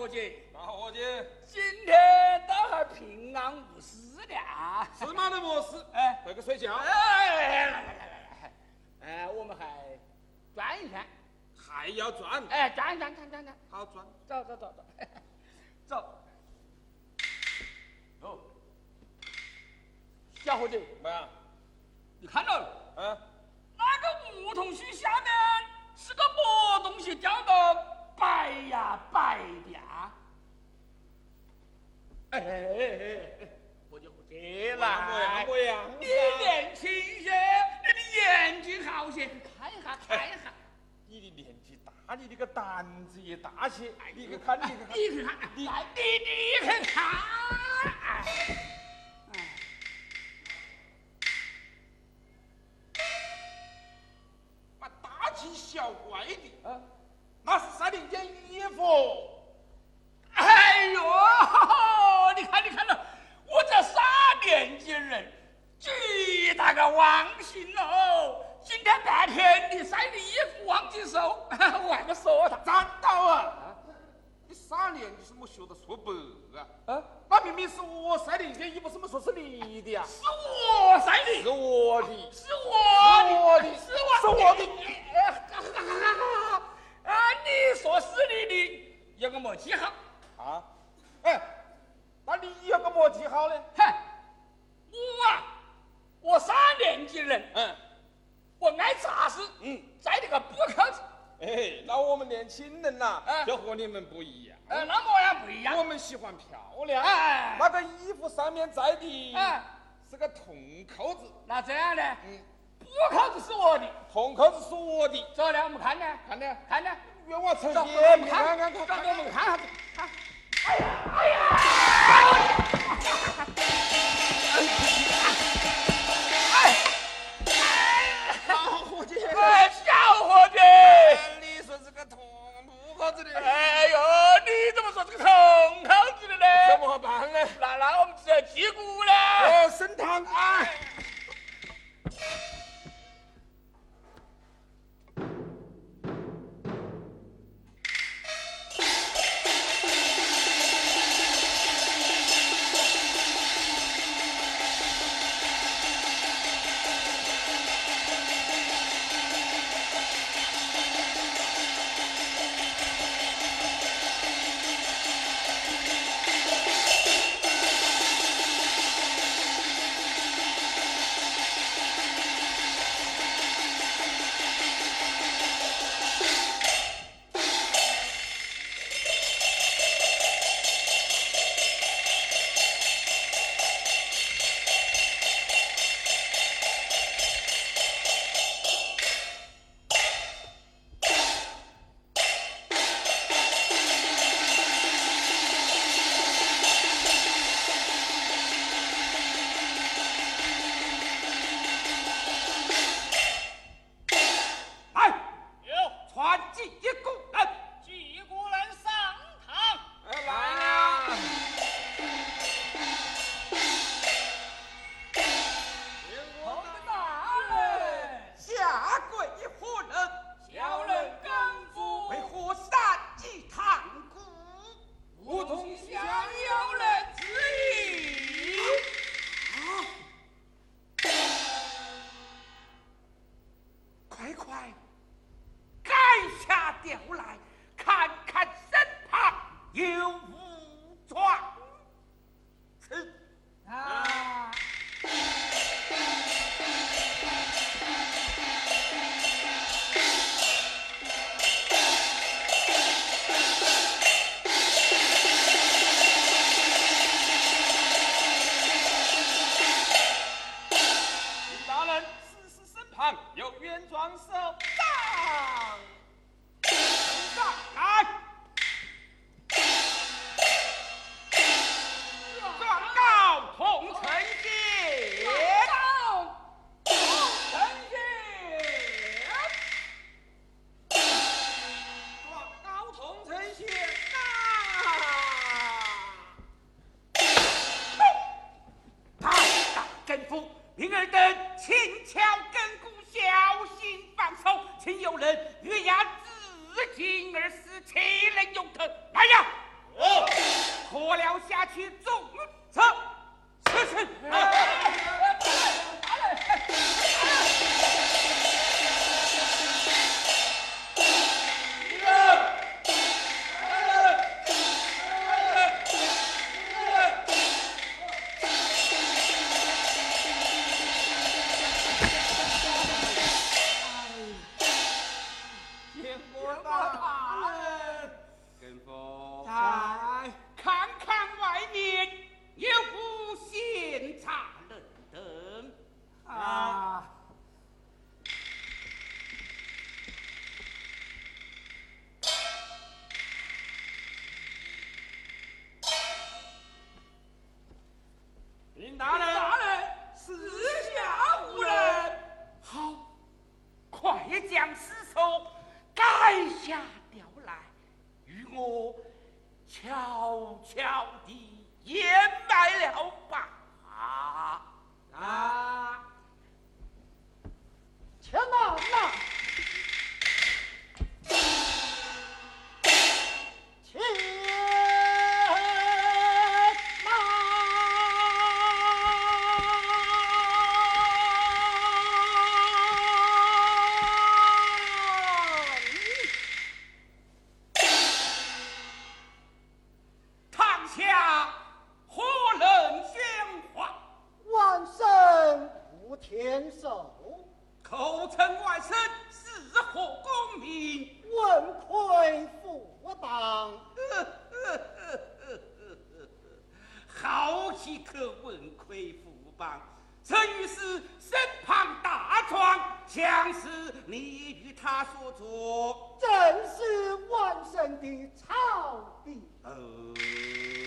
伙计，大伙计，今天倒还平安无事的啊！是嘛都没事，哎，回去睡觉。哎，来来来来，哎，我们还转一圈，还要转？哎，转转转转转，好转。走走走走，走。哦，小伙计，嘛？你看到？嗯。那个梧桐树下面是个么东西掉的白呀白？哎哎哎哎，我就不接了。不一样，你年轻些，你的眼睛好些，看一下看一下。你的年纪大，你这个胆子也大些。你去看，你去看，你去看，你你你去看。嗯，我爱扎实，嗯，在这个布扣子。哎，那我们年轻人呐，就和你们不一样。哎，那么样不一样？我们喜欢漂亮。哎，那个衣服上面摘的，哎，是个铜扣子。那这样呢？嗯。布扣子是我的，铜扣子是我的。走了，我们看呢，看呢，看呢。冤枉成走，我们看看看，走，我们看下子。看。哎呀，哎呀！那那我们只有击鼓了。哦，升堂啊！的草地。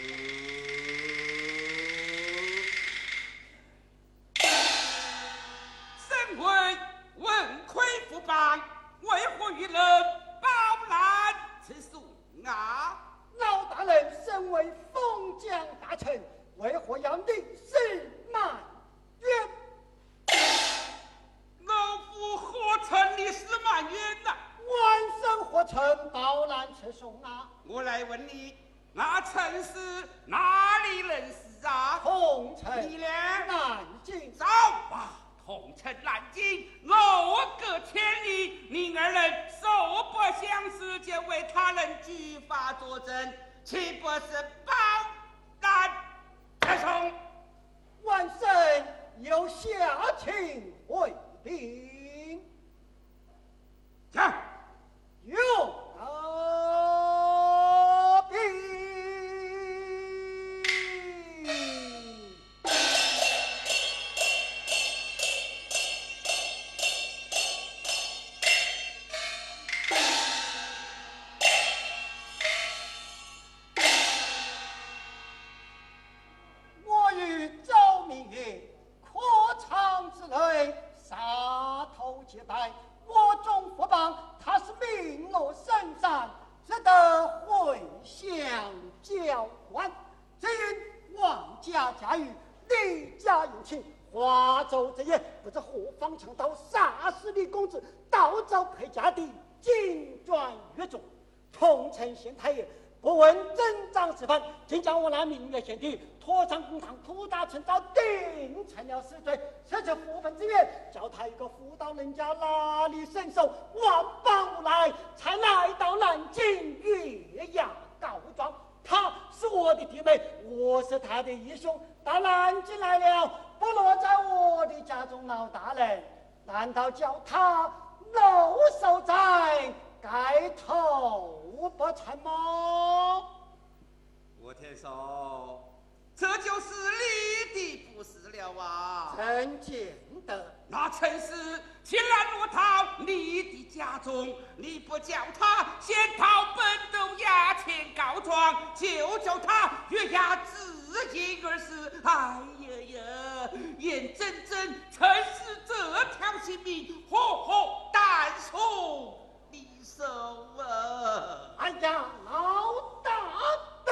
我问镇长吃饭竟将我那明月贤弟拖上公堂屠打成招定成了死罪扯出妇分之冤叫他一个妇道人家哪里伸手万般无奈才来到南京月牙告状他是我的弟妹我是他的义兄到南京来了不落在我的家中老大人难道叫他守在在？盖头不穿帽。我天嫂，这就是你的不是了啊！陈见得，那陈氏既然落到你的家中，你不叫他先跑本斗衙前告状，就叫他月牙自尽而死。哎呀呀，眼睁睁陈氏这条性命，活活但从？手啊！哎呀，老大的！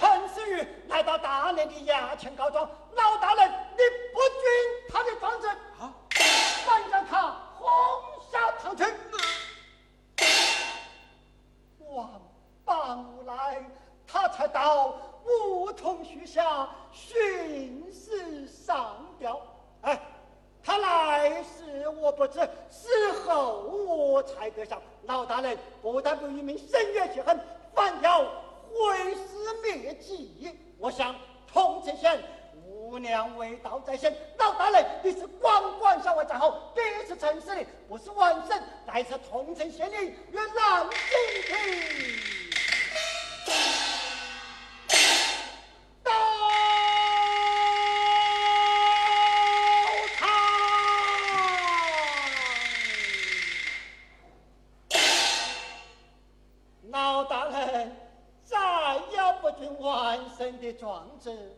陈思来到大连的衙前告状，老大人，你不准他的状子，反、啊、让他轰下堂去。晚八无来，他才到梧桐树下寻死上吊。哎。他来时我不知，死后我才得晓。老大人不但不与民深怨结恨，反要毁尸灭迹。我想通城县，无良为盗在先。老大人，你是官官相为在后，这是城市的，不是万圣，乃是通城县令与南京平。橙汁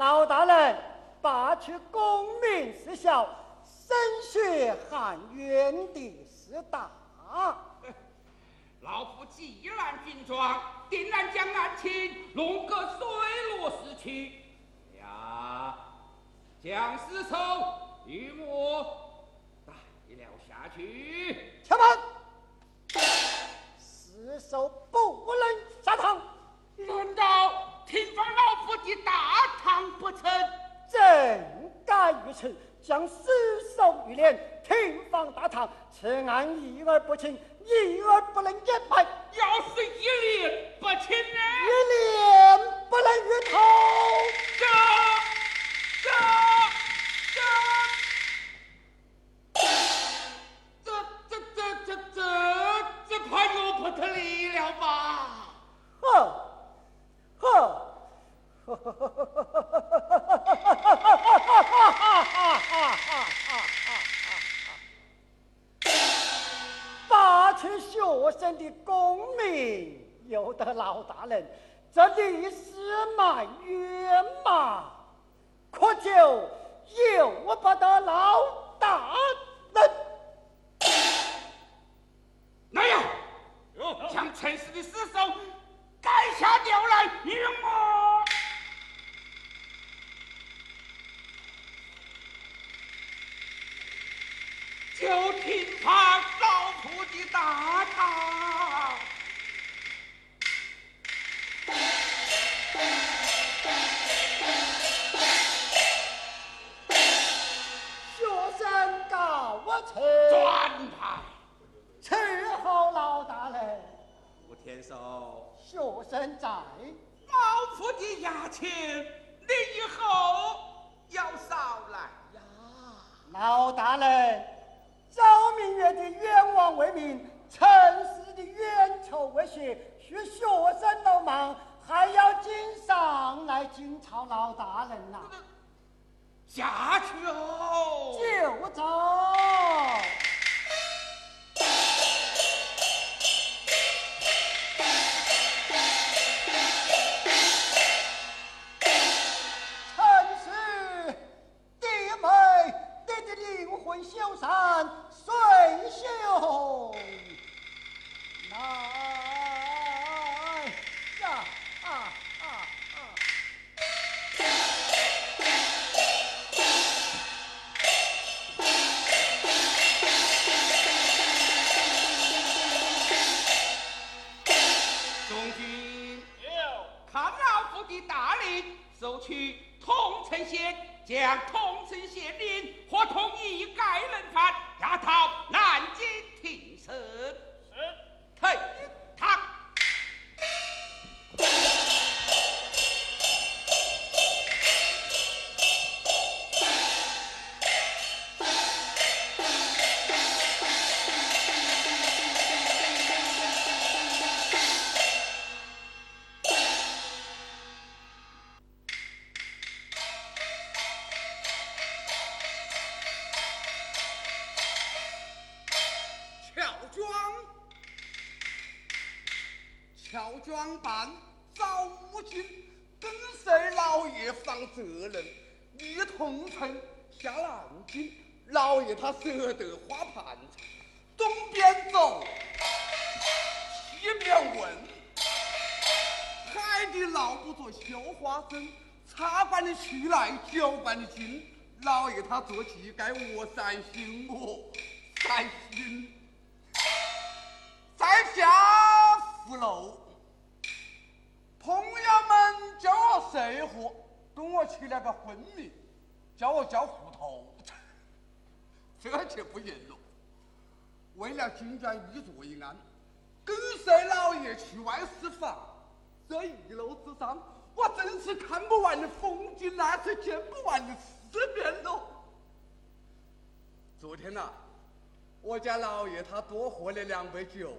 老大人罢去功名是小，升学含冤的是大。老夫既然军装，定然将案情弄个水落石出。呀，将尸首。与我带了下去。且慢，尸首不能下堂。难道听放老夫的大堂不成？正该如此，将尸首于脸，停放大堂。此案一而不清，一而不能掩埋。要是一连不清呢？一连不能于头。这这。不得理了吧？呵，呵，呵呵呵呵呵呵呵呵呵呵呵呵拔去学生的功名，由得老大人这历史埋怨嘛？可就由不得老大人。哪样？将陈氏的尸首你让装扮找母亲，跟随老爷上责任，一同城下南京，老爷他舍得花盘缠，东边走，西边问，海底捞不着绣花针，茶馆的去来酒馆的进，老爷他做乞丐，我三心，我三心，在下福楼，谁货？跟我起了个昏迷，叫我叫糊头，这就不行了。为了金砖玉作一案，跟随老爷去外私房，这一路之上，我真是看不完的风景，那是见不完的世面喽。昨天呐，我家老爷他多喝了两杯酒，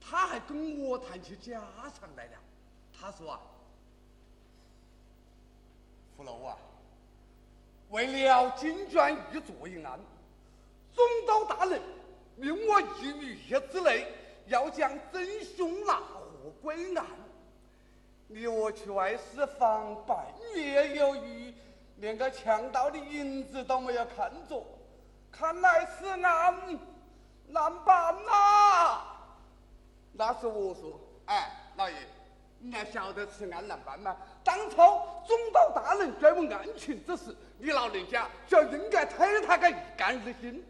他还跟我谈起家常来了。他说啊。福楼啊，为了金砖玉作一案，总督大人命我一月之内要将真凶拿获归案。你我去外私访半月有余，连个强盗的影子都没有看着，看来此案难办呐。那是我说，哎，你还晓得此案难办吗？当初总督大人追问案情之时，你老人家就应该推他个一干二净，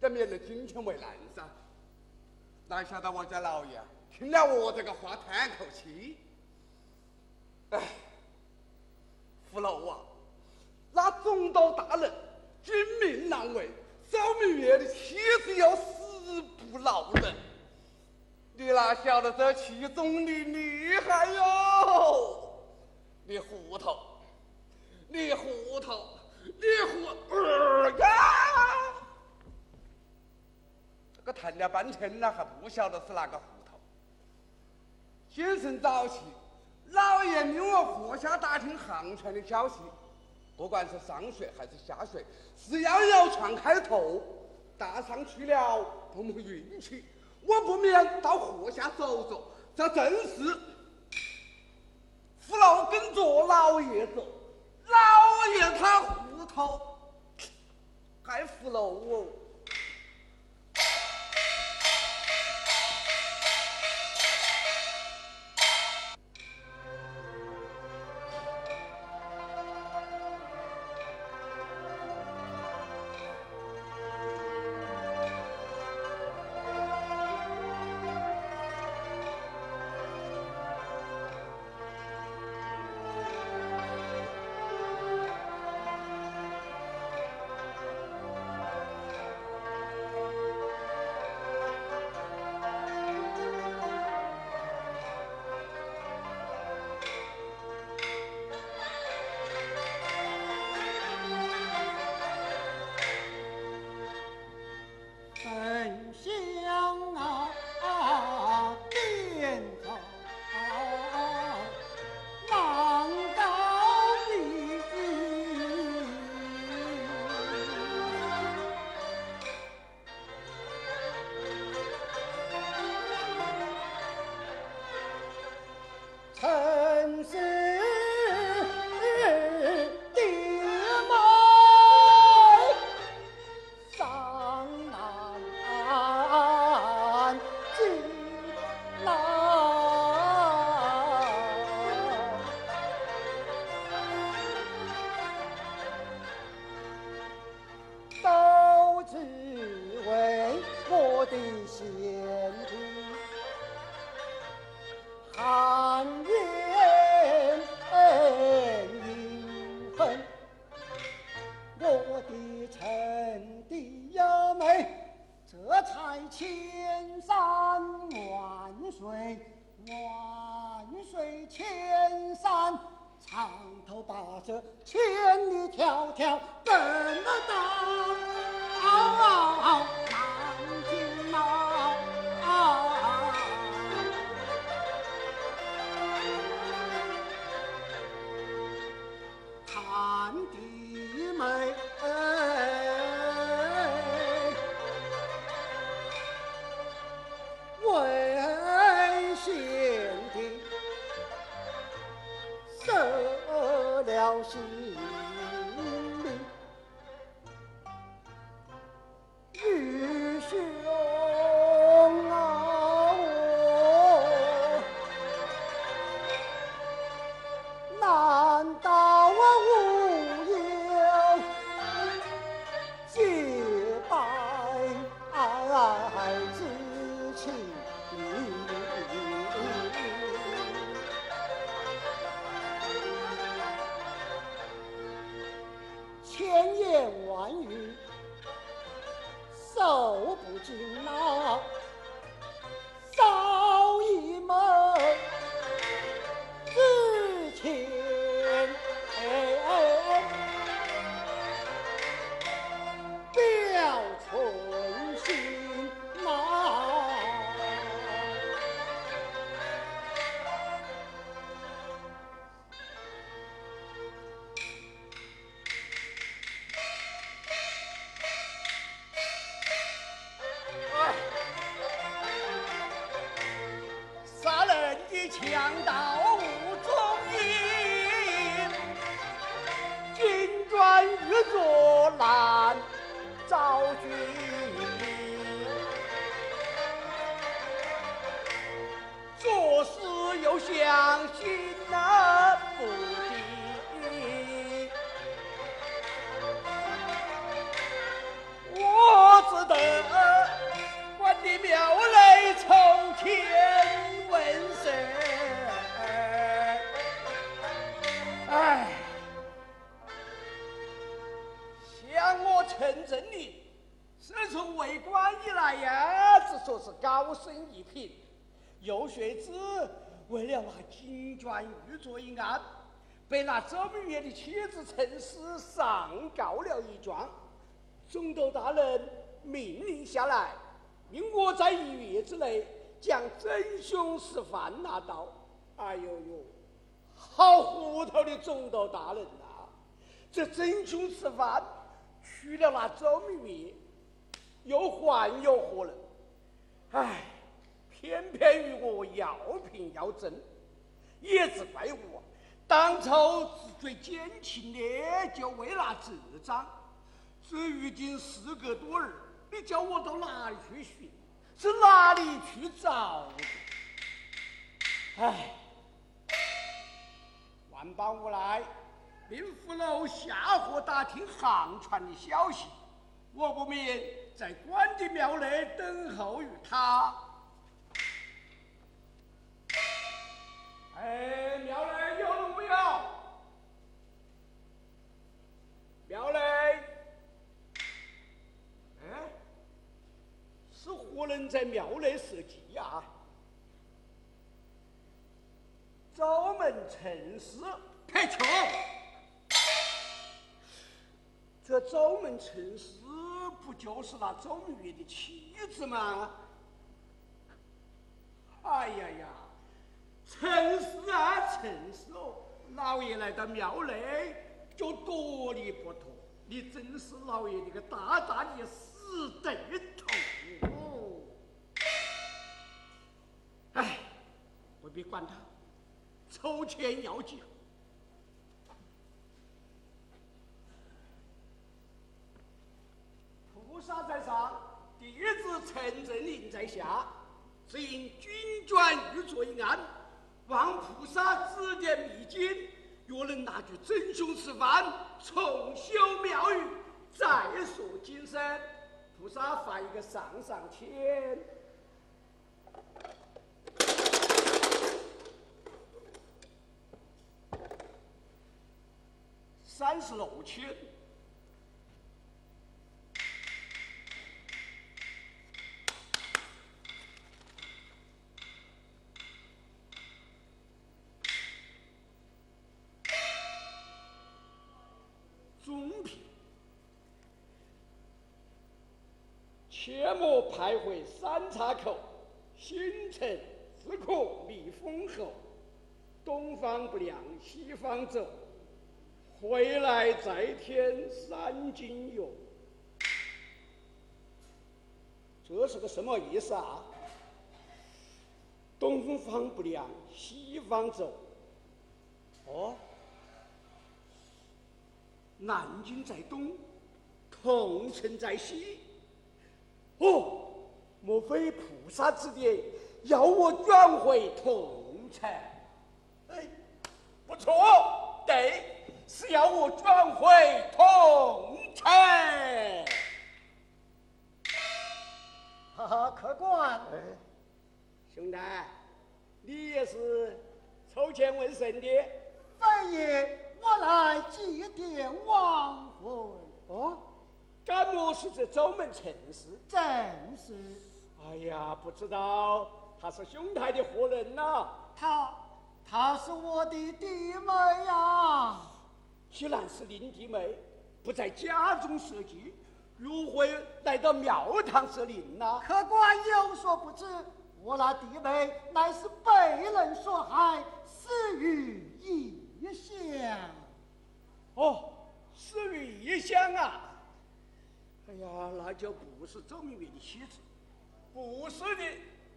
这免得金钱为难噻。哪晓得我家老爷听了我这个话，叹口气。哎，福楼啊，那总督大人军命难违，周明月的妻子又死不饶人。你哪晓得这其中的厉害哟？你糊涂，你糊涂，你糊呀！这个谈了半天了，还不晓得是哪个糊涂。清晨早起，老爷命我喝下打听航船的消息，不管是上水还是下水，只要有船开头，搭上去了碰碰运气。我不免到河下走走，这正是扶老跟着老爷走，老爷他糊涂，还扶老哦。了心陈振林，自从为官以来呀，只说是高升一品。又学子为了那金砖玉镯一案，被那周明月的妻子陈氏上告了一状。总督大人命令下来，命我在一月之内将真凶实犯拿到。哎呦呦，好糊涂的总督大人呐、这真凶实犯去了那周明月，又还有何人？唉。偏偏与我要平要正，也只怪我当初自最奸情的，就为那这张。这如今事隔多日，你叫我到哪里去寻？是哪里去找的？唉，万般无奈，令府楼下河打听航船的消息，我不免在关帝庙内等候于他。哎，庙内有人没有？庙内，哎，是何人在庙内设计呀？周门陈氏，太穷，这周门陈氏不就是那周明月的妻子吗？哎呀呀！陈氏啊，陈氏哦，老爷来到庙内就夺你不脱，你真是老爷的个大大的死对头！哎，不必管他，抽签要紧。菩萨在上，弟子陈正林在下，只因军转玉镯一案。望菩萨指点迷津，若能拿具真凶实犯，重修庙宇，再说今生。菩萨发一个上上签。三十六签。切莫徘徊三岔口，心诚自可觅封侯。东方不亮西方走，回来再添三斤油。这是个什么意思啊？东方不亮西方走。哦，南京在东，桐城在西。哦，莫非菩萨指点要我转回桐城？哎，不错，对，是要我转回桐城。哈哈，客官，哎，兄弟，你也是筹钱问神的？非也，我来祭奠亡魂。哦，敢莫是这周门陈氏？正是。哎呀，不知道他是兄台的何人呐？他，他是我的弟妹呀。既然是林弟妹，不在家中设祭，如何来到庙堂设灵呢？客官有所不知，我那弟妹乃是被人所害，死于异乡。哦，死于异乡啊！哎呀，那就不是周明月的妻子。不是的，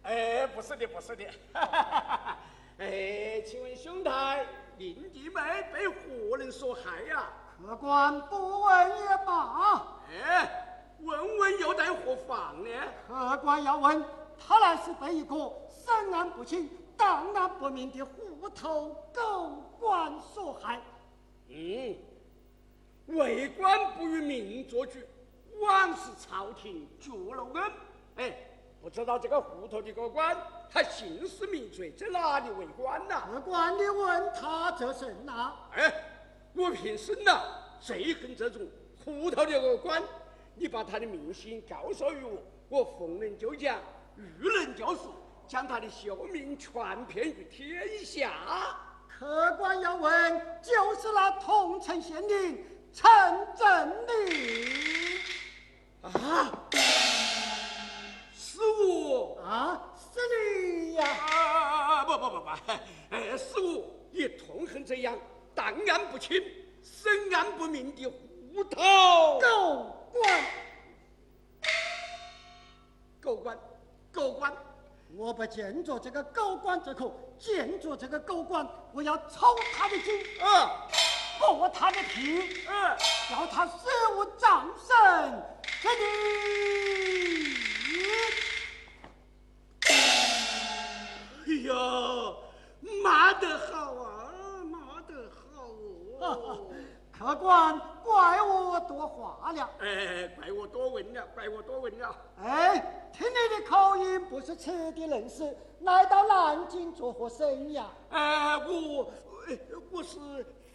哎，不是的，不是的。哎，请问兄台，您弟妹被何人所害呀？客官不问也罢。哎，问问又待何妨呢？客官要问，他乃是被一个深案不清、档案不明的虎头狗官所害。嗯，为官不与民做主，枉是朝廷绝了恩。哎，不知道这个糊涂的个官，他姓氏名谁，在 哪里为官呐？客官，你问他这甚呐？哎，我平生呐最恨这种糊涂的个官。你把他的名姓告诉于我，我逢人就讲，遇人就说，将他的秀名传遍于天下。客官要问，就是那桐城县令陈正礼。啊，不不不不，哎，是我也痛恨这样档案不清、审案不明的糊涂狗官。狗官，狗官，我不见着这个狗官这口，见着这个狗官，我要抽他的筋，啊，剥他的皮，嗯，叫他死无葬身之地。哎呀，骂得好啊，骂得好哦！客官，怪我多话了。哎，怪我多问了，怪我多问了。哎，听你的口音，不是此地人士，来到南京做何生意啊？哎，我，哎我是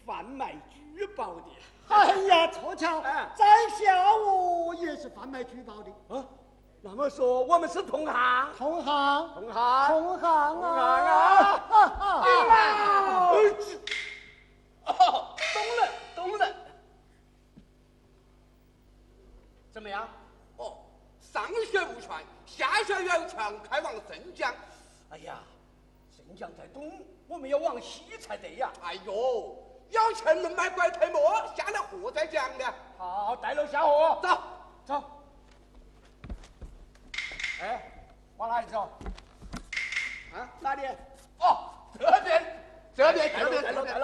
贩卖珠宝的。哎呀，凑巧，哎在下我也是贩卖珠宝的，啊，那么说我们是同行，同行，同行，同行啊同行啊！啊！哈哈哈哎这哦，懂了，懂了。怎么样？哦，上学无权，下学有强，开往镇江。哎呀，镇江在东，我们要往西才对呀。哎呦，有钱能买拐推磨，下了货再讲的。好，带路下河，走，走。哎，往哪里走？啊，哪里？哦，这边，这边，这边，这边，这边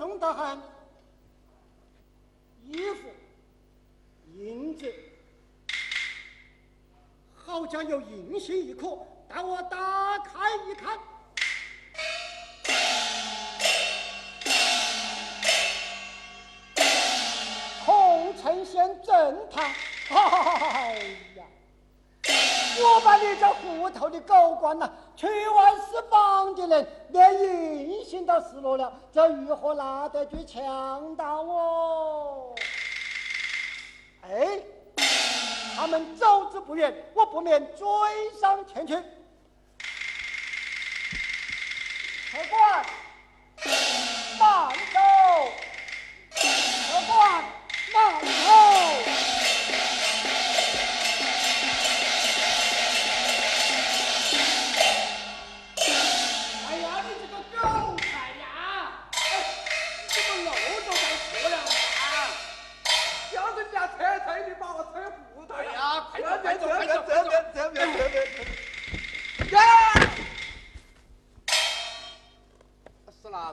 重得很，衣服、银子，好像有银杏一颗，待我打开一看。桐城县正堂，哎呀！我把你这糊涂的狗官呐、去万四方的人连银杏都失落了，这如何拿得去强盗哦？哎，他们走之不远，我不免追上前去。客官，慢走！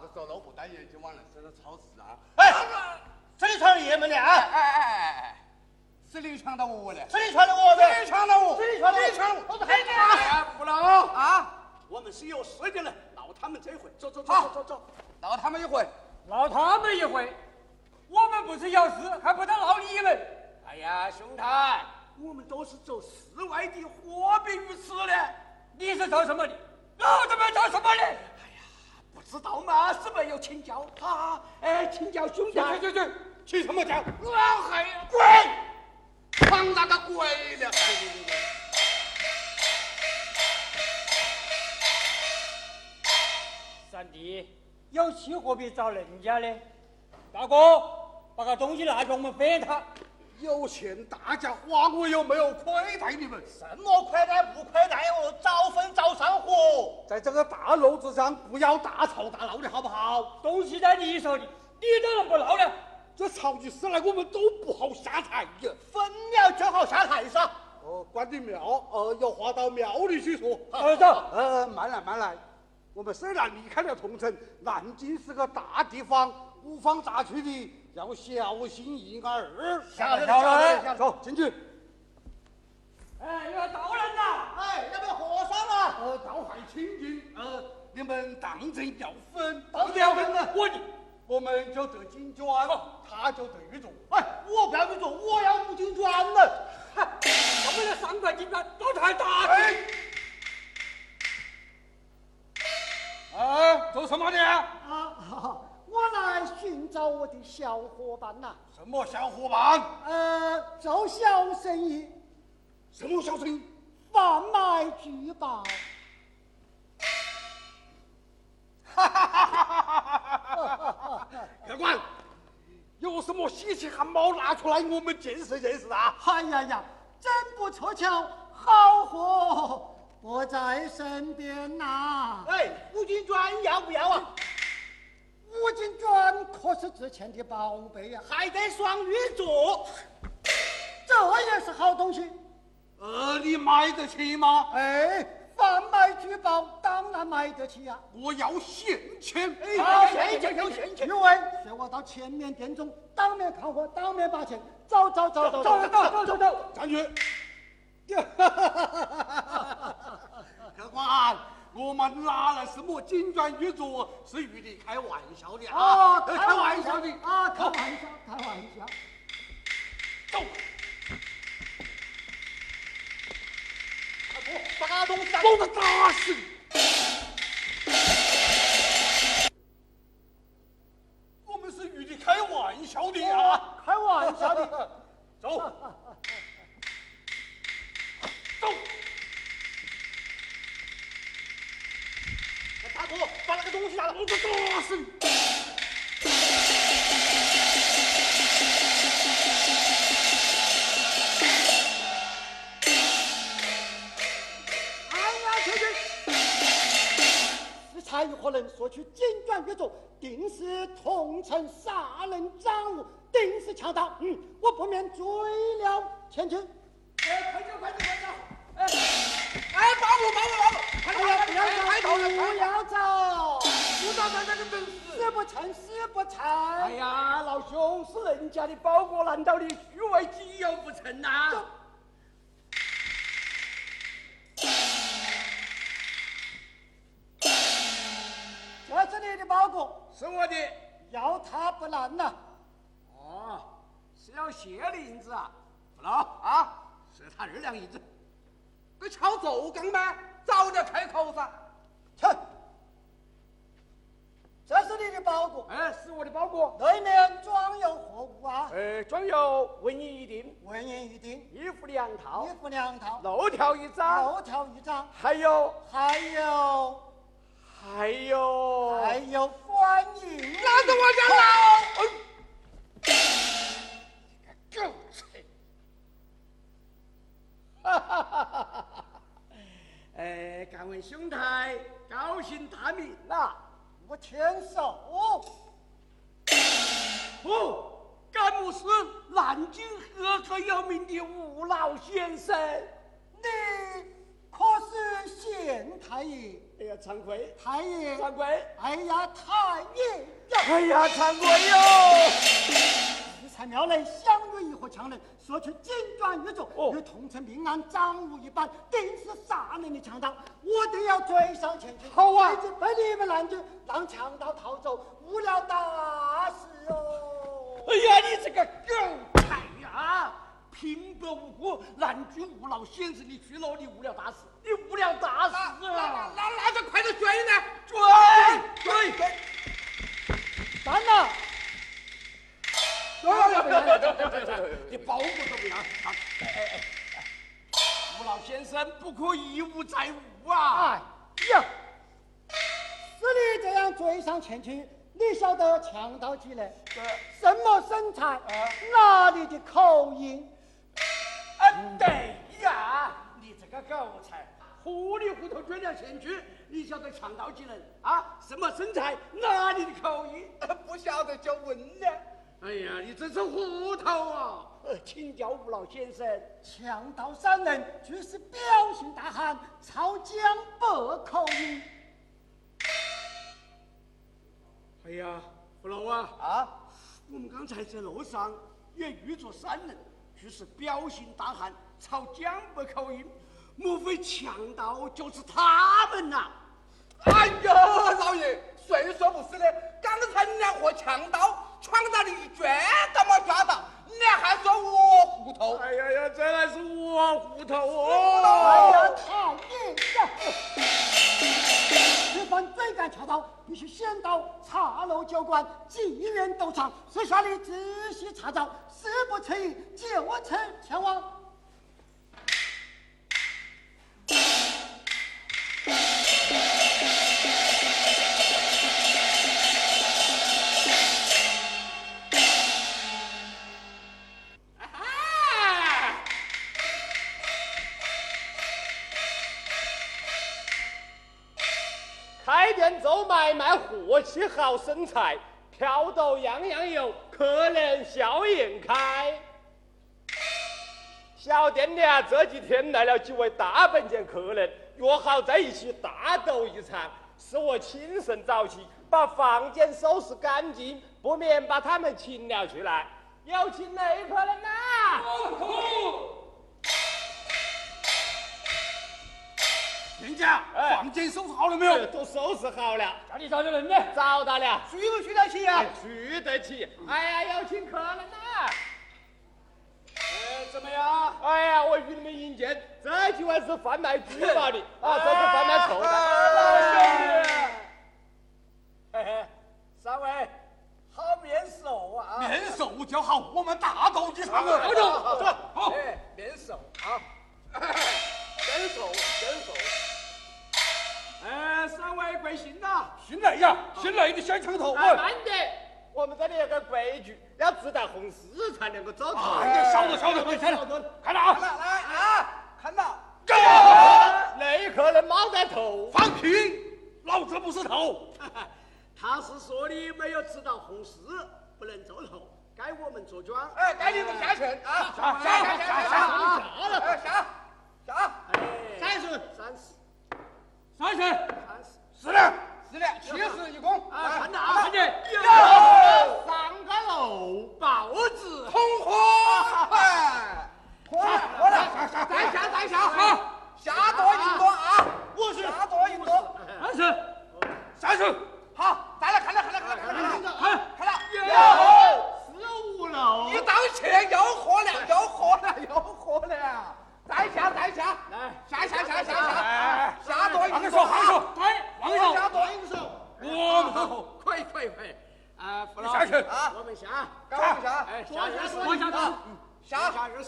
是哪个时候老不戴眼镜往那身上超市啊？哎，这里传爷们的啊！哎哎哎哎！是你抢到我的，这里传的我的，你抢到我，这里传的你抢我，我是黑的啊！哎，不能啊！我们是有事的人，闹他们这一回。走走走走走走。闹他们一回，闹他们一回，我们不是有事，还不得闹你们？哎呀，兄台，我们都是走世外的货币鱼吃的，你是做什么的？老子们做什么的？知道吗？是没有请教他。哎，请教兄弟。去去去，去什么教？老黑呀！滚！放那个鬼了？三弟，有气何必找人家呢？大哥，把个东西拿去，我们分他。有钱大家花，我又没有亏待你们。什么亏待不亏待哦？早分早上火。在这个大路子上，不要大吵大闹的好不好？东西在你手里，你都能不闹了？这吵起事来，我们都不好下台呀。分了就好下台噻。哦，关帝庙，呃，有话到庙里去说。儿走。呃，慢来慢来，我们虽然离开了桐城，南京是个大地方，五方杂区的，要小心一二。下来下下来来，走进去。哎，有道人呐！哎，要不要和尚啊？呃，道海清净，呃，你们当真要分？当然要分了我我们就得金砖，他就得玉镯。哎，我不要玉镯，我要五金砖了。我们的三块金砖都太大了。哎，哎，做什么的？啊，我来寻找我的小伙伴呐、什么小伙伴？呃，做小生意，什么小生意？贩卖珠宝。客官，有什么稀奇汉堡拿出来，我们见识见识啊！哎呀呀，真不凑巧，好货不在身边呐、哎，五金砖要不要啊？五金砖可是值钱的宝贝呀、还得双玉镯，这也是好东西。呃，你买得起吗？哎，贩卖珠宝当然买得起呀、我要现钱。好，现钱要现钱。诸位，随我到前面店中，当面看货，当面把钱。走走走走走走走走走。站住！客官，我们拿了什么金砖玉镯，是与你开玩笑的啊！开玩笑的啊，开玩笑，开玩笑。走。把他打死嗯，我不免追了前去。哎，快走快走快走！哎，哎，保护保护保护！快哎呀，不要快走，不要走！不到在那个等死。死不成，死不成！哎呀，老兄，是人家的包裹，难道你虚伪己有不成呐、这是你的包裹，是我的。要它不难呐、哦，是要谢的银子啊？不孬啊，是他二两银子。你敲奏钢吗？早点开口噻。去，这是你的包裹，哎，是我的包裹。内面装有货物啊？呃，装有文银一锭，文银一锭，衣服两套衣，服两套，漏条一张，漏条一张，还有还有还有还有官银。拿着我家老。狗贼！哈哈哈哈哈！哎，敢问兄台高姓大名呐？我天寿，哦，敢不是南京赫赫有名的吴老先生？你可是县太爷？哎呀，惭愧，太爷，惭愧，哎呀，太爷呀！哎呀，惭愧哟！你才庙内相约一伙强人，说去金砖玉镯，哦与同城命案赃物一般，定是杀人的强盗，我定要追上前去。好啊一直被你们拦住，让强盗逃走，误了大事哦。哎呀，你这个狗才呀！平白无故南郡吴老先生你去了，你误了大事，你误了大事啊！那那就快点追呢！追追！站了，你包裹怎么样？吴老先生不可一无再无啊！哎呀，是你这样追上前去，你晓得强盗几人？什么身材？哪里的口音？啊，对呀，你这个狗才，糊里糊涂追了前去，你晓得强盗几人啊？什么身材？哪里的口音？不晓得就问了。哎呀，你真是糊涂啊！呃，请教吴老先生，强盗三人俱是彪形大汉，操江北口音。哎呀，吴老啊，啊，我们刚才在路上也遇着三人，俱是彪形大汉，操江北口音，莫非强盗就是他们呐、哎呀，老爷，谁说不是呢？刚才你俩和强盗闯到你一圈都没抓到，你还说我糊涂？哎呀呀，这还是我糊涂哎哦！呀，太爷呀！此番追赶强盗，必须先到茶楼酒馆、妓院斗场，私下里仔细查找，事不迟疑，就此前往。你好身材，挑逗样样有，客人笑颜开。小店里啊，这几天来了几位大本钱客人，约好在一起大斗一场。是我亲身早起，把房间收拾干净，不免把他们请了出来。有请哪客人呐？人家哎房间收拾好了没有？都收拾好了，家里找的人呢？找到了。续不续得起呀？续得起。哎呀，有请客了呐！哎，怎么样？哎呀，我与你们引荐，这几位是贩卖珠宝的 啊，这是贩卖臭的。老兄弟，嘿嘿，三位，好面熟啊！面熟就好，我们大斗一场啊！走走走，好，哎，面熟啊，面熟面熟。哎，三位贵姓呐？姓雷呀，姓雷的小枪头。哎，慢点，我们这里有个规矩，要自带红丝才能够走头。哎呀，晓得晓得，晓得，看到啊！来来啊，看到。那客人冒带头，放屁！老子不是头。他是说你没有知道红丝，不能做头，该我们坐庄。哎，该你们下去啊！下下下下下下啊！哎下下，哎，三十，三十，三十，三十。是的，是的，七十一共。啊，看到啊，看见？上个楼包子，红火，哎，火了。火了，再下再下，好，下多赢多啊！我是下多赢多，三十，三十，好，再来看了看了看了看了看。了看，看了，十五楼。一道钱又火了又火了又火了，再下再下，来，下下下下下雨了下雨了下雨了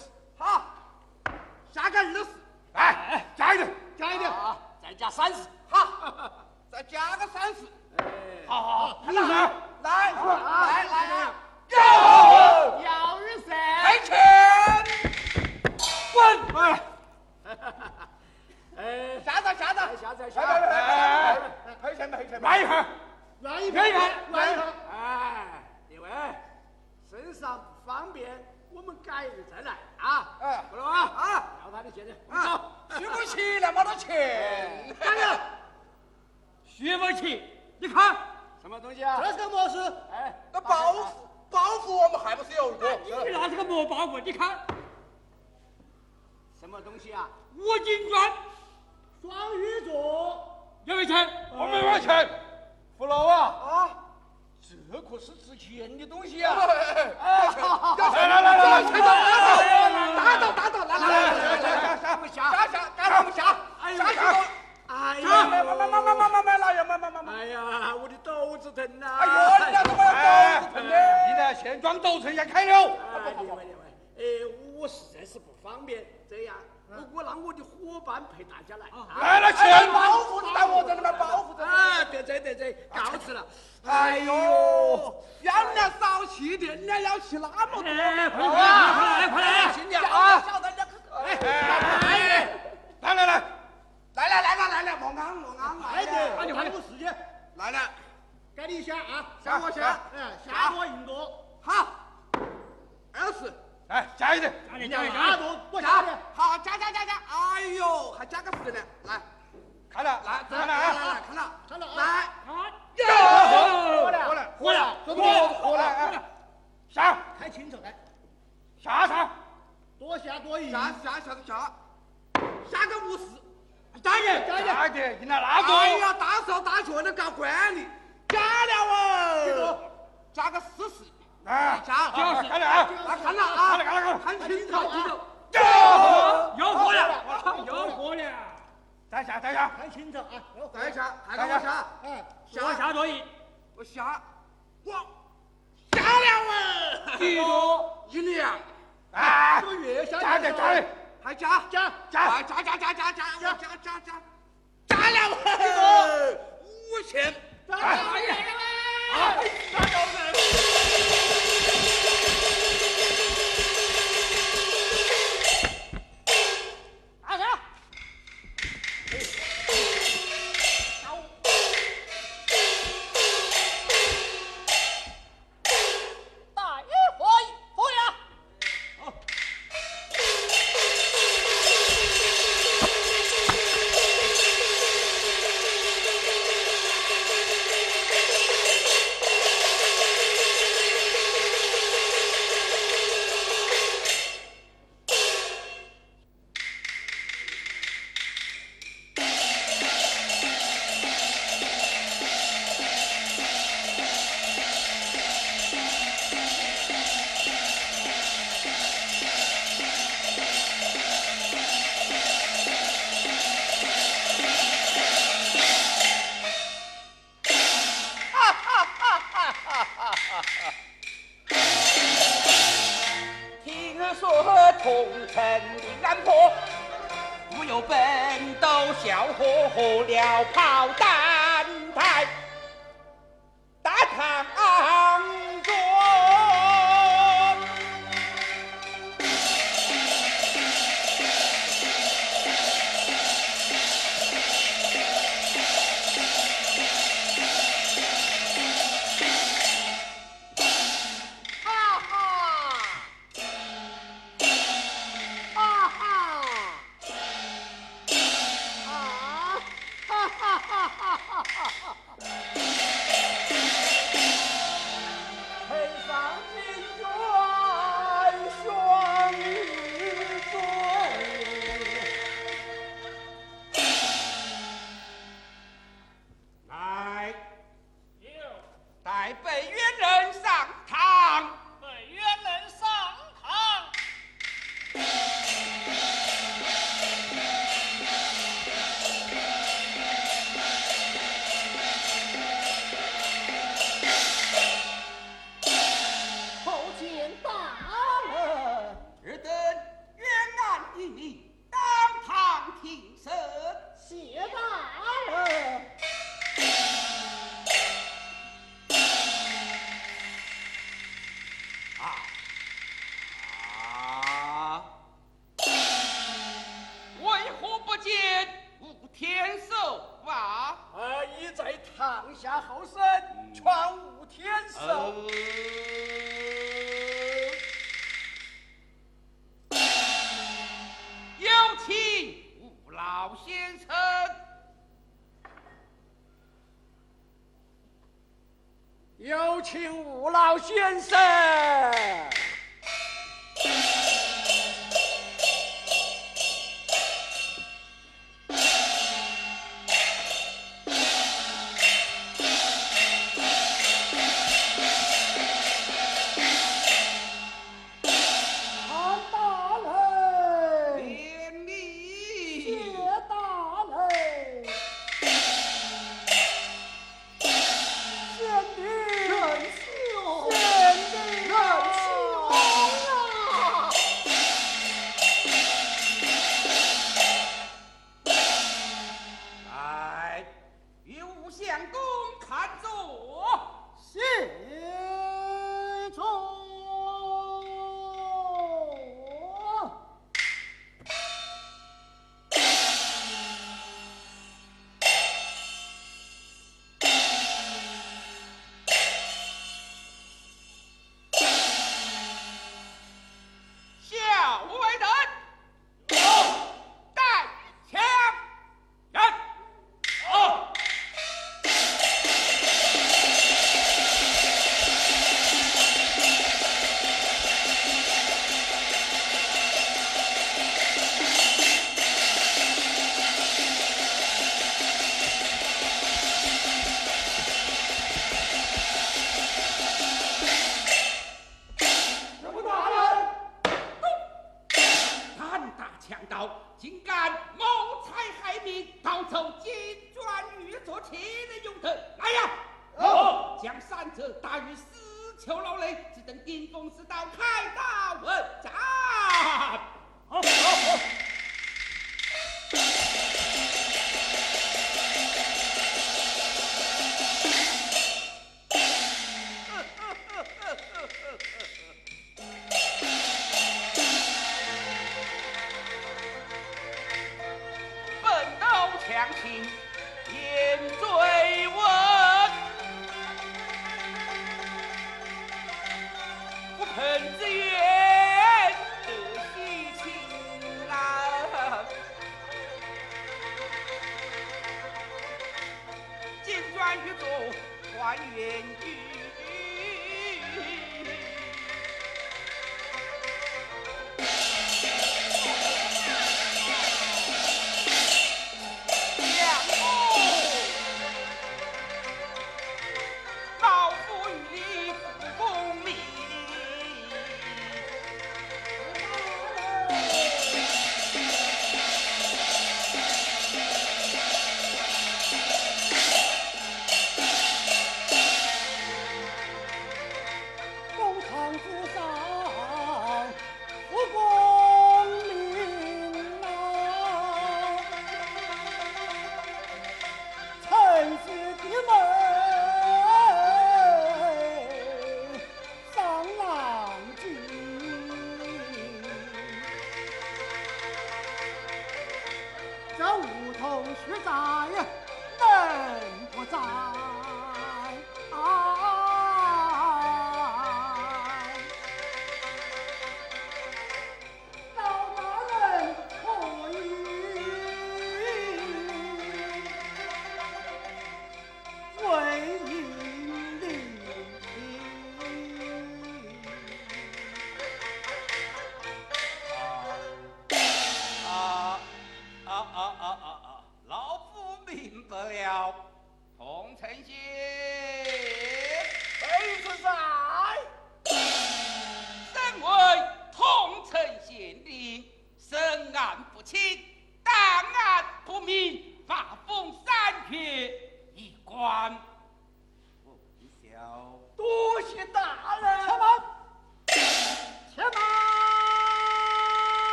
快点，快了。点，快点，时间，来了，该你先啊，下我先。哎，下。多赢多，好，二十。来加一点，加点，加点！下多，加点，好，加加加加，哎呦，还加个十呢，来，看了，来，看了啊，来来来，看了，看了啊，来，哟，过来过来过来，过来过来哎，下。看清楚来，下场，多下多赢，下下下下，下个五十，加点，加一点，加一点，赢了那个，哎呀，大手大脚的搞管理，加了哦，加个四十，啊，加，就是。看了啊，来看了啊，看了看了看了，看清楚，看清楚，有货了，了！再下再下，看清楚啊，再下，还给我下，哎，我下多一，我下，我下了。哦，几多？一两，哎这，个月下加点加点，还加加加加加加加加加加加加，加了哦，五千，哎。二先生。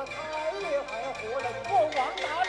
了太爷还活人，我王大